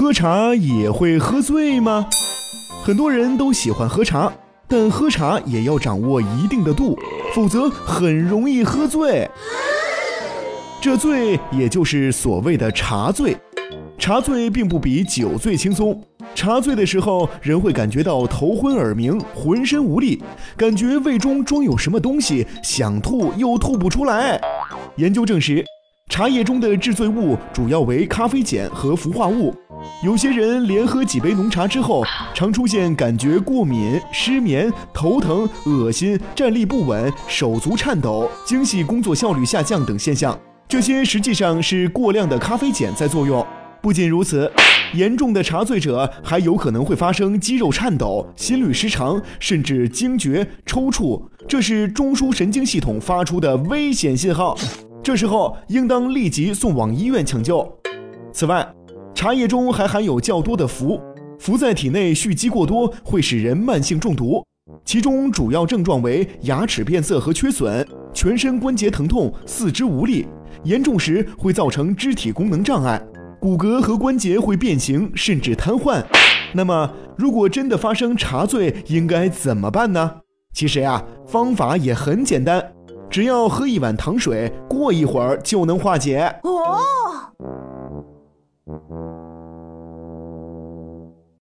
喝茶也会喝醉吗？很多人都喜欢喝茶，但喝茶也要掌握一定的度，否则很容易喝醉。这醉也就是所谓的茶醉。茶醉并不比酒醉轻松。茶醉的时候，人会感觉到头昏耳鸣、浑身无力，感觉胃中装有什么东西，想吐又吐不出来。研究证实，茶叶中的致醉物主要为咖啡碱和氟化物。有些人连喝几杯浓茶之后，常出现感觉过敏、失眠、头疼、恶心、站立不稳、手足颤抖、精细工作效率下降等现象。这些实际上是过量的咖啡碱在作用。不仅如此，严重的茶醉者还有可能会发生肌肉颤抖、心律失常，甚至惊厥、抽搐，这是中枢神经系统发出的危险信号。这时候应当立即送往医院抢救。此外，茶叶中还含有较多的氟，氟在体内蓄积过多会使人慢性中毒，其中主要症状为牙齿变色和缺损，全身关节疼痛，四肢无力，严重时会造成肢体功能障碍。骨骼和关节会变形，甚至瘫痪。那么，如果真的发生茶醉，应该怎么办呢？其实呀，方法也很简单，只要喝一碗糖水，过一会儿就能化解。哦。Mm-hmm.